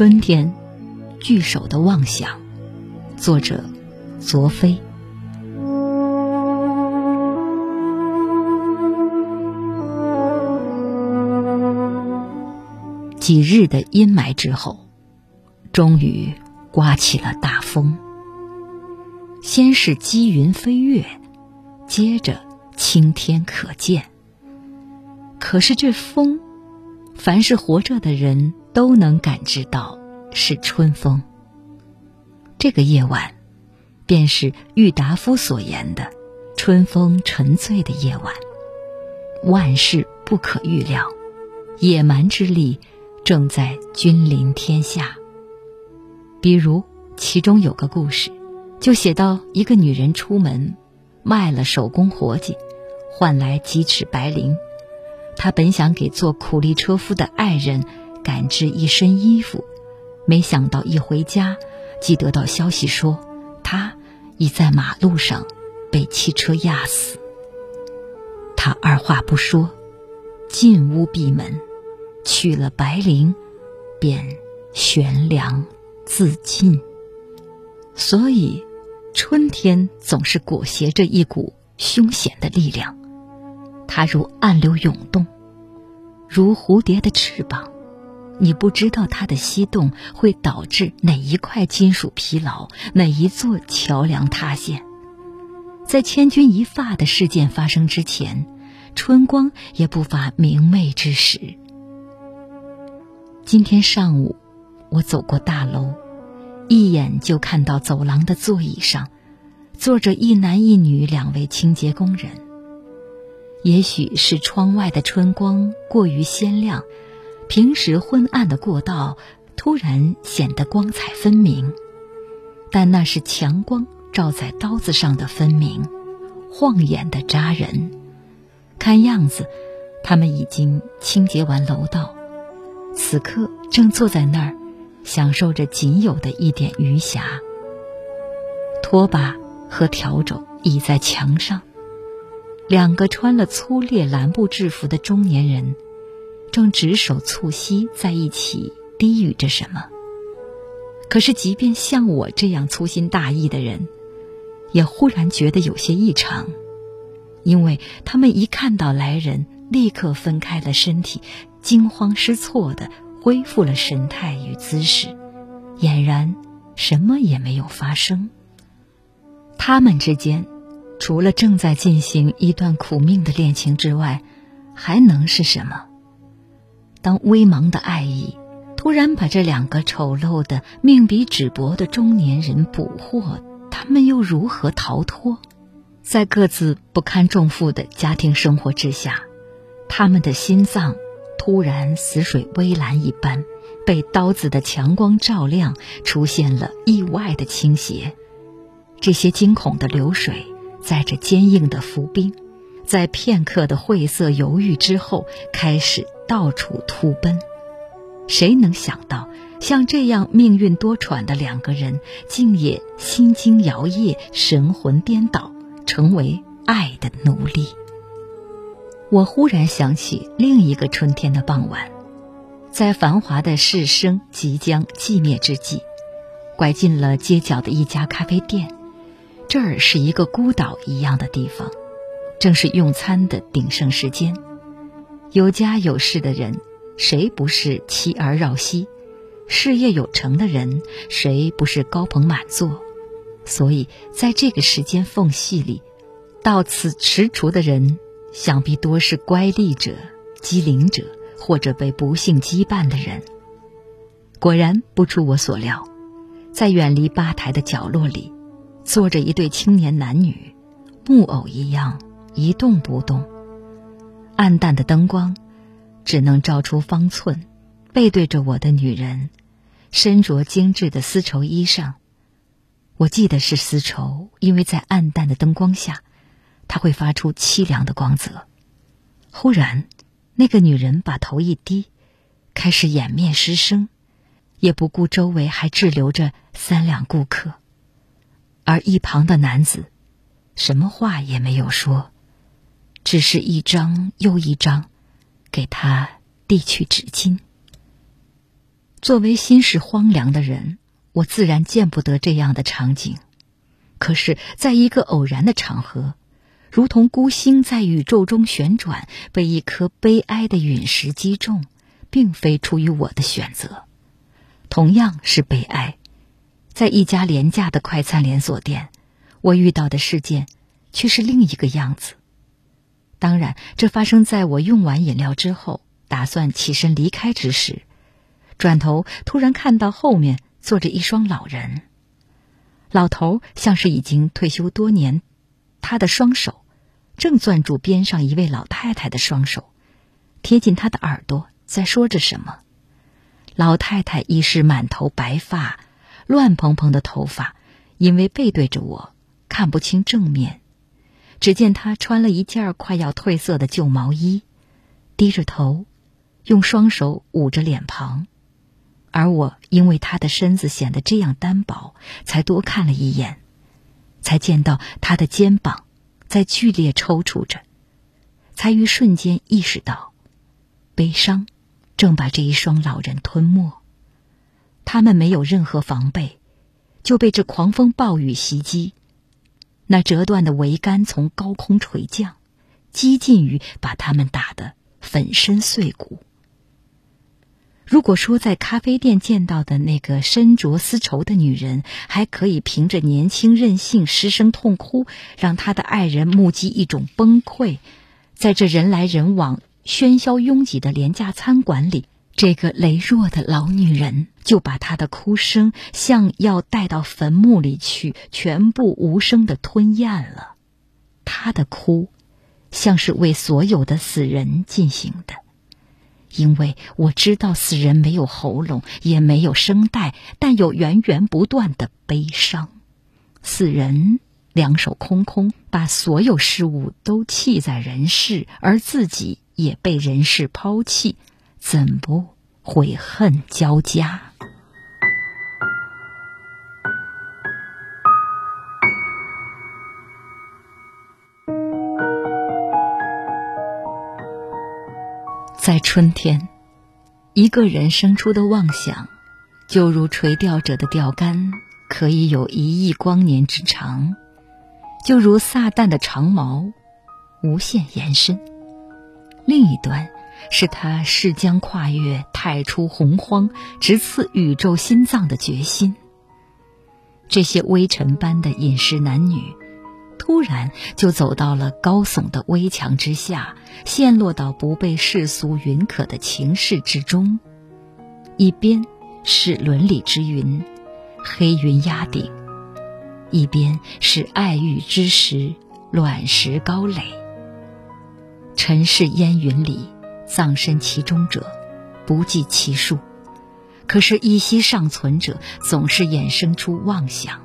春天，聚首的妄想，作者：左飞。几日的阴霾之后，终于刮起了大风。先是积云飞跃，接着青天可见。可是这风，凡是活着的人都能感知到是春风。这个夜晚，便是郁达夫所言的“春风沉醉的夜晚”。万事不可预料，野蛮之力正在君临天下。比如，其中有个故事。就写到一个女人出门，卖了手工活计，换来几尺白绫。她本想给做苦力车夫的爱人赶制一身衣服，没想到一回家，即得到消息说，他已在马路上被汽车压死。他二话不说，进屋闭门，取了白绫，便悬梁自尽。所以。春天总是裹挟着一股凶险的力量，它如暗流涌动，如蝴蝶的翅膀。你不知道它的吸动会导致哪一块金属疲劳，哪一座桥梁塌陷。在千钧一发的事件发生之前，春光也不乏明媚之时。今天上午，我走过大楼。一眼就看到走廊的座椅上，坐着一男一女两位清洁工人。也许是窗外的春光过于鲜亮，平时昏暗的过道突然显得光彩分明。但那是强光照在刀子上的分明，晃眼的扎人。看样子，他们已经清洁完楼道，此刻正坐在那儿。享受着仅有的一点余暇。拖把和笤帚倚在墙上，两个穿了粗劣蓝布制服的中年人，正执手促膝在一起低语着什么。可是，即便像我这样粗心大意的人，也忽然觉得有些异常，因为他们一看到来人，立刻分开了身体，惊慌失措的。恢复了神态与姿势，俨然什么也没有发生。他们之间，除了正在进行一段苦命的恋情之外，还能是什么？当微茫的爱意突然把这两个丑陋的、命比纸薄的中年人捕获，他们又如何逃脱？在各自不堪重负的家庭生活之下，他们的心脏。突然，死水微澜一般，被刀子的强光照亮，出现了意外的倾斜。这些惊恐的流水，载着坚硬的浮冰，在片刻的晦涩犹豫之后，开始到处突奔。谁能想到，像这样命运多舛的两个人，竟也心惊摇曳、神魂颠倒，成为爱的奴隶？我忽然想起另一个春天的傍晚，在繁华的市声即将寂灭之际，拐进了街角的一家咖啡店。这儿是一个孤岛一样的地方，正是用餐的鼎盛时间。有家有室的人，谁不是妻儿绕膝？事业有成的人，谁不是高朋满座？所以，在这个时间缝隙里，到此踟蹰的人。想必多是乖戾者、机灵者，或者被不幸羁绊的人。果然不出我所料，在远离吧台的角落里，坐着一对青年男女，木偶一样一动不动。暗淡的灯光，只能照出方寸。背对着我的女人，身着精致的丝绸衣裳。我记得是丝绸，因为在暗淡的灯光下。他会发出凄凉的光泽。忽然，那个女人把头一低，开始掩面失声，也不顾周围还滞留着三两顾客。而一旁的男子，什么话也没有说，只是一张又一张，给他递去纸巾。作为心事荒凉的人，我自然见不得这样的场景。可是，在一个偶然的场合，如同孤星在宇宙中旋转，被一颗悲哀的陨石击中，并非出于我的选择。同样是悲哀，在一家廉价的快餐连锁店，我遇到的事件却是另一个样子。当然，这发生在我用完饮料之后，打算起身离开之时。转头，突然看到后面坐着一双老人。老头像是已经退休多年，他的双手正攥住边上一位老太太的双手，贴近他的耳朵，在说着什么。老太太已是满头白发，乱蓬蓬的头发，因为背对着我，看不清正面。只见他穿了一件快要褪色的旧毛衣，低着头，用双手捂着脸庞。而我因为他的身子显得这样单薄，才多看了一眼，才见到他的肩膀在剧烈抽搐着，才于瞬间意识到，悲伤正把这一双老人吞没。他们没有任何防备，就被这狂风暴雨袭击，那折断的桅杆从高空垂降，几近于把他们打得粉身碎骨。如果说在咖啡店见到的那个身着丝绸的女人，还可以凭着年轻任性失声痛哭，让他的爱人目击一种崩溃，在这人来人往、喧嚣拥挤的廉价餐馆里，这个羸弱的老女人就把她的哭声像要带到坟墓里去，全部无声的吞咽了。她的哭，像是为所有的死人进行的。因为我知道死人没有喉咙，也没有声带，但有源源不断的悲伤。死人两手空空，把所有事物都弃在人世，而自己也被人世抛弃，怎不悔恨交加？在春天，一个人生出的妄想，就如垂钓者的钓竿，可以有一亿光年之长；就如撒旦的长矛，无限延伸。另一端，是他誓将跨越太初洪荒，直刺宇宙心脏的决心。这些微尘般的饮食男女。突然就走到了高耸的危墙之下，陷落到不被世俗允可的情势之中。一边是伦理之云，黑云压顶；一边是爱欲之石，卵石高垒。尘世烟云里，葬身其中者不计其数，可是依稀尚存者，总是衍生出妄想。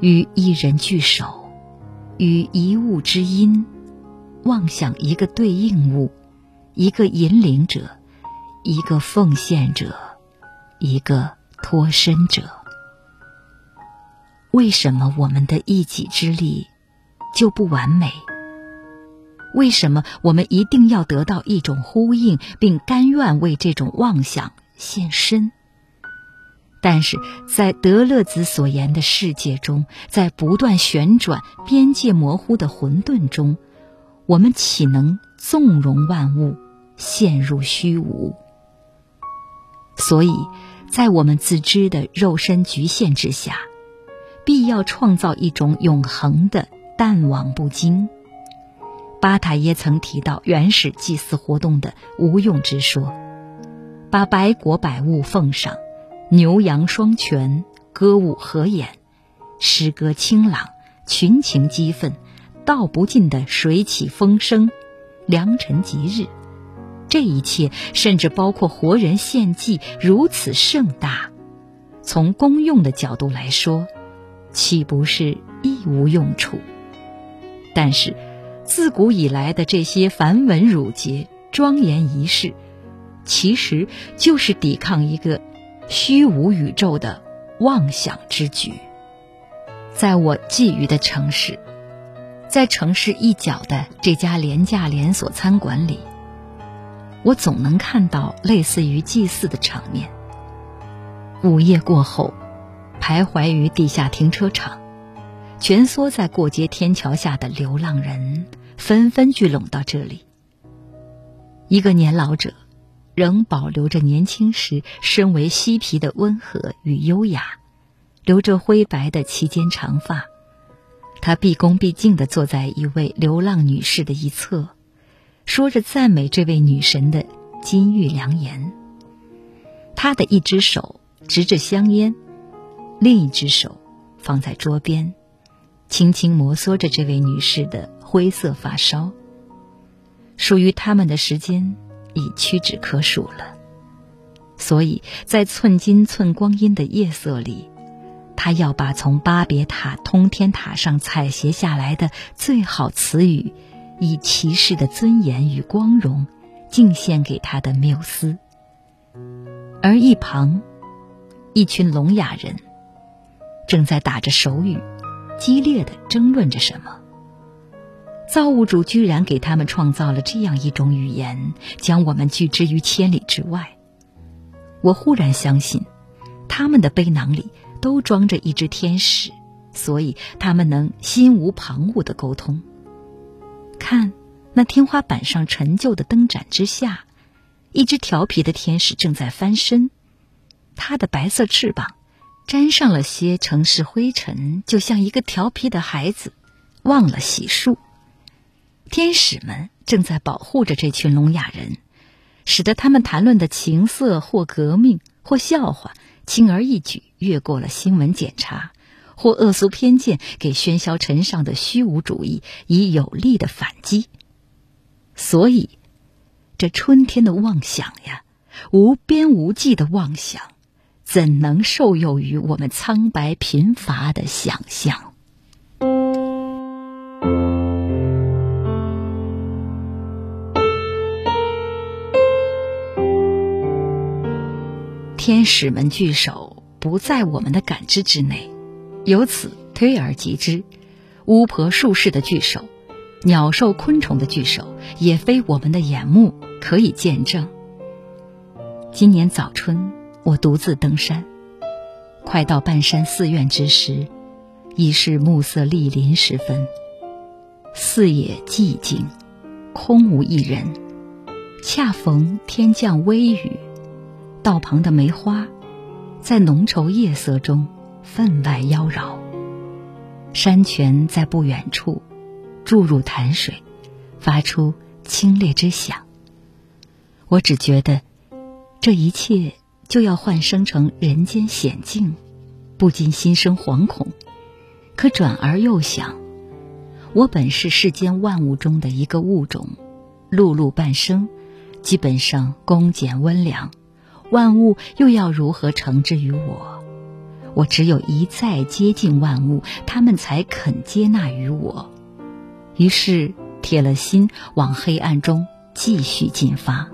与一人聚首，与一物之音，妄想一个对应物，一个引领者，一个奉献者，一个脱身者。为什么我们的一己之力就不完美？为什么我们一定要得到一种呼应，并甘愿为这种妄想献身？但是在德勒兹所言的世界中，在不断旋转、边界模糊的混沌中，我们岂能纵容万物陷入虚无？所以，在我们自知的肉身局限之下，必要创造一种永恒的淡忘不惊。巴塔耶曾提到原始祭祀活动的无用之说，把百果百物奉上。牛羊双全，歌舞合演，诗歌清朗，群情激愤，道不尽的水起风生，良辰吉日，这一切甚至包括活人献祭，如此盛大，从公用的角度来说，岂不是一无用处？但是，自古以来的这些繁文缛节、庄严仪式，其实就是抵抗一个。虚无宇宙的妄想之举，在我觊觎的城市，在城市一角的这家廉价连锁餐馆里，我总能看到类似于祭祀的场面。午夜过后，徘徊于地下停车场、蜷缩在过街天桥下的流浪人纷纷聚拢到这里。一个年老者，仍保留着年轻时身为嬉皮的温和与优雅，留着灰白的齐肩长发。他毕恭毕敬地坐在一位流浪女士的一侧，说着赞美这位女神的金玉良言。他的一只手执着香烟，另一只手放在桌边，轻轻摩挲着这位女士的灰色发梢。属于他们的时间已屈指可数了，所以在寸金寸光阴的夜色里。他要把从巴别塔通天塔上采撷下来的最好词语，以骑士的尊严与光荣，敬献给他的缪斯。而一旁，一群聋哑人正在打着手语，激烈的争论着什么。造物主居然给他们创造了这样一种语言，将我们拒之于千里之外。我忽然相信，他们的背囊里。都装着一只天使，所以他们能心无旁骛的沟通。看，那天花板上陈旧的灯盏之下，一只调皮的天使正在翻身，它的白色翅膀沾上了些城市灰尘，就像一个调皮的孩子忘了洗漱。天使们正在保护着这群聋哑人，使得他们谈论的情色或革命或笑话。轻而易举越过了新闻检查，或恶俗偏见给喧嚣尘上的虚无主义以有力的反击。所以，这春天的妄想呀，无边无际的妄想，怎能受诱于我们苍白贫乏的想象？天使们聚首不在我们的感知之内，由此推而及之，巫婆术士的聚首，鸟兽昆虫的聚首，也非我们的眼目可以见证。今年早春，我独自登山，快到半山寺院之时，已是暮色莅临时分，四野寂静，空无一人，恰逢天降微雨。道旁的梅花，在浓稠夜色中分外妖娆。山泉在不远处注入潭水，发出清冽之响。我只觉得，这一切就要幻生成人间险境，不禁心生惶恐。可转而又想，我本是世间万物中的一个物种，碌碌半生，基本上恭俭温良。万物又要如何惩之于我？我只有一再接近万物，他们才肯接纳于我。于是铁了心往黑暗中继续进发。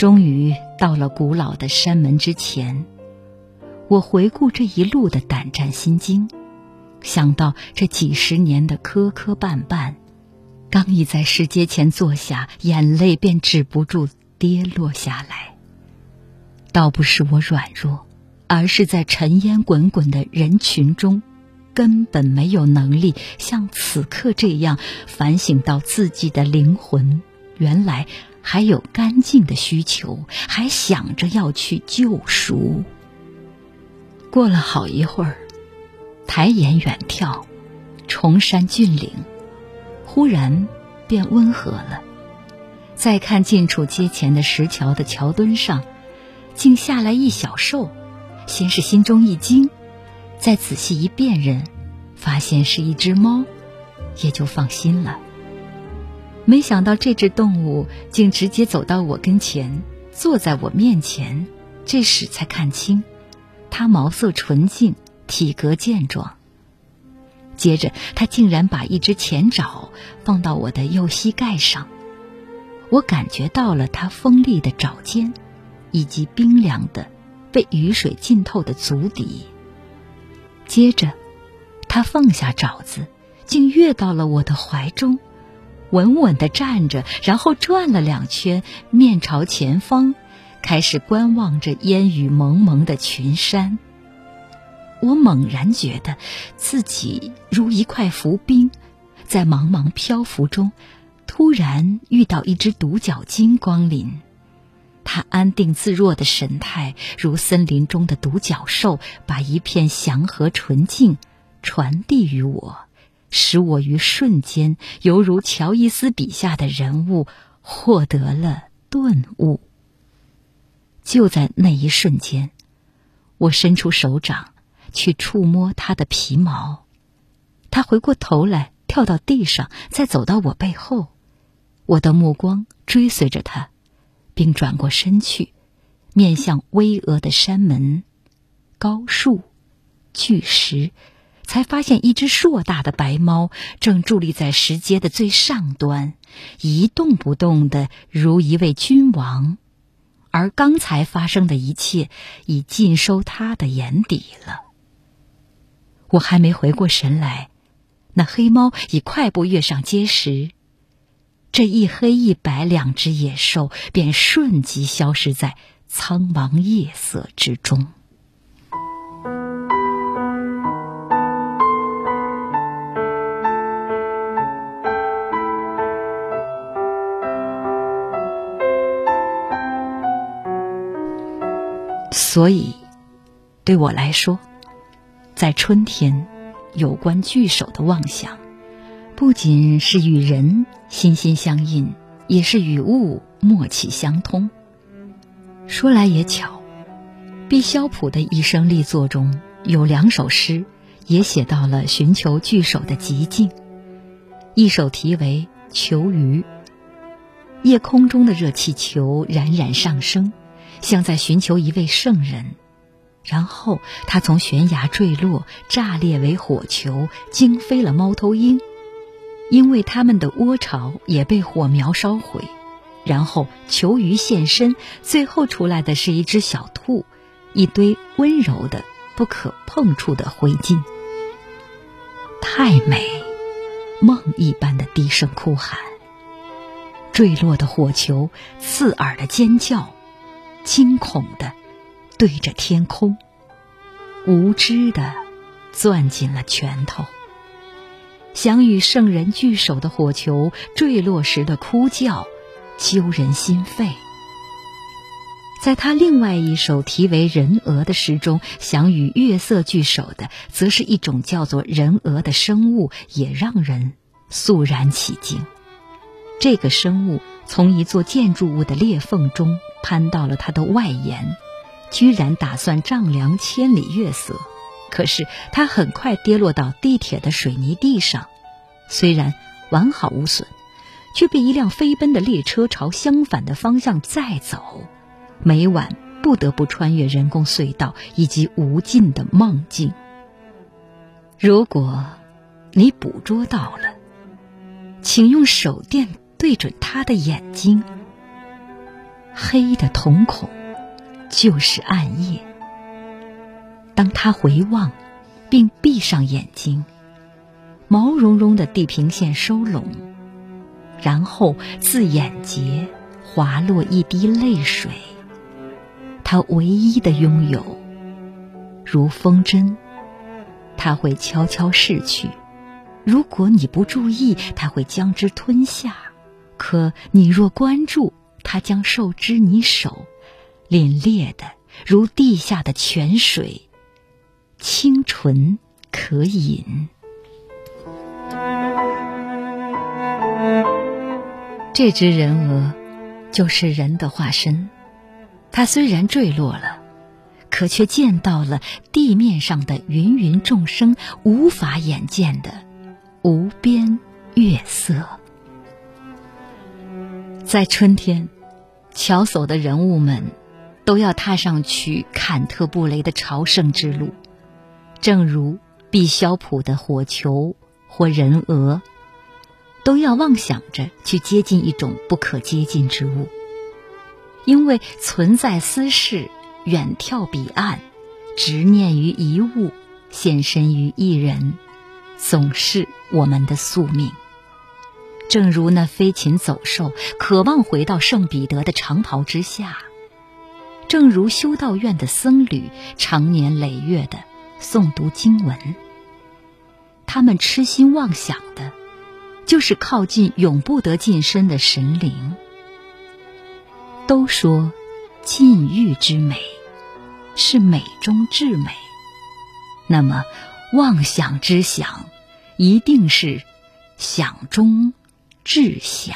终于到了古老的山门之前，我回顾这一路的胆战心惊，想到这几十年的磕磕绊绊，刚一在石阶前坐下，眼泪便止不住跌落下来。倒不是我软弱，而是在尘烟滚滚的人群中，根本没有能力像此刻这样反省到自己的灵魂，原来还有干净的需求，还想着要去救赎。过了好一会儿，抬眼远眺，崇山峻岭，忽然变温和了。再看近处街前的石桥的桥墩上。竟下来一小兽，先是心中一惊，再仔细一辨认，发现是一只猫，也就放心了。没想到这只动物竟直接走到我跟前，坐在我面前。这时才看清，它毛色纯净，体格健壮。接着，它竟然把一只前爪放到我的右膝盖上，我感觉到了它锋利的爪尖。以及冰凉的、被雨水浸透的足底。接着，他放下爪子，竟跃到了我的怀中。稳稳地站着，然后转了两圈，面朝前方，开始观望着烟雨蒙蒙的群山。我猛然觉得自己如一块浮冰，在茫茫漂浮中，突然遇到一只独角鲸光临。它安定自若的神态，如森林中的独角兽，把一片祥和纯净传递于我。使我于瞬间，犹如乔伊斯笔下的人物，获得了顿悟。就在那一瞬间，我伸出手掌去触摸他的皮毛，他回过头来，跳到地上，再走到我背后。我的目光追随着他，并转过身去，面向巍峨的山门、高树、巨石。才发现一只硕大的白猫正伫立在石阶的最上端，一动不动的如一位君王，而刚才发生的一切已尽收他的眼底了。我还没回过神来，那黑猫已快步跃上阶石，这一黑一白两只野兽便瞬即消失在苍茫夜色之中。所以，对我来说，在春天，有关聚首的妄想，不仅是与人心心相印，也是与物默契相通。说来也巧，毕肖普的一生力作中有两首诗，也写到了寻求聚首的极境。一首题为《求鱼》，夜空中的热气球冉冉上升。像在寻求一位圣人，然后他从悬崖坠落，炸裂为火球，惊飞了猫头鹰，因为他们的窝巢也被火苗烧毁。然后球鱼现身，最后出来的是一只小兔，一堆温柔的、不可碰触的灰烬。太美，梦一般的低声哭喊，坠落的火球，刺耳的尖叫。惊恐的对着天空，无知的攥紧了拳头。想与圣人聚首的火球坠落时的哭叫，揪人心肺。在他另外一首题为《人鹅》的诗中，想与月色聚首的，则是一种叫做人鹅的生物，也让人肃然起敬。这个生物从一座建筑物的裂缝中。攀到了它的外沿，居然打算丈量千里月色。可是他很快跌落到地铁的水泥地上，虽然完好无损，却被一辆飞奔的列车朝相反的方向载走。每晚不得不穿越人工隧道以及无尽的梦境。如果你捕捉到了，请用手电对准他的眼睛。黑的瞳孔就是暗夜。当他回望，并闭上眼睛，毛茸茸的地平线收拢，然后自眼睫滑落一滴泪水。他唯一的拥有，如风筝，他会悄悄逝去。如果你不注意，他会将之吞下；可你若关注，它将受之你手，凛冽的如地下的泉水，清纯可饮。这只人蛾，就是人的化身。它虽然坠落了，可却见到了地面上的芸芸众生无法眼见的无边月色。在春天，乔叟的人物们都要踏上去坎特布雷的朝圣之路，正如毕肖普的火球或人蛾，都要妄想着去接近一种不可接近之物，因为存在私事，远眺彼岸，执念于一物，献身于一人，总是我们的宿命。正如那飞禽走兽渴望回到圣彼得的长袍之下，正如修道院的僧侣常年累月的诵读经文，他们痴心妄想的，就是靠近永不得近身的神灵。都说，禁欲之美是美中至美，那么妄想之想，一定是想中。志向。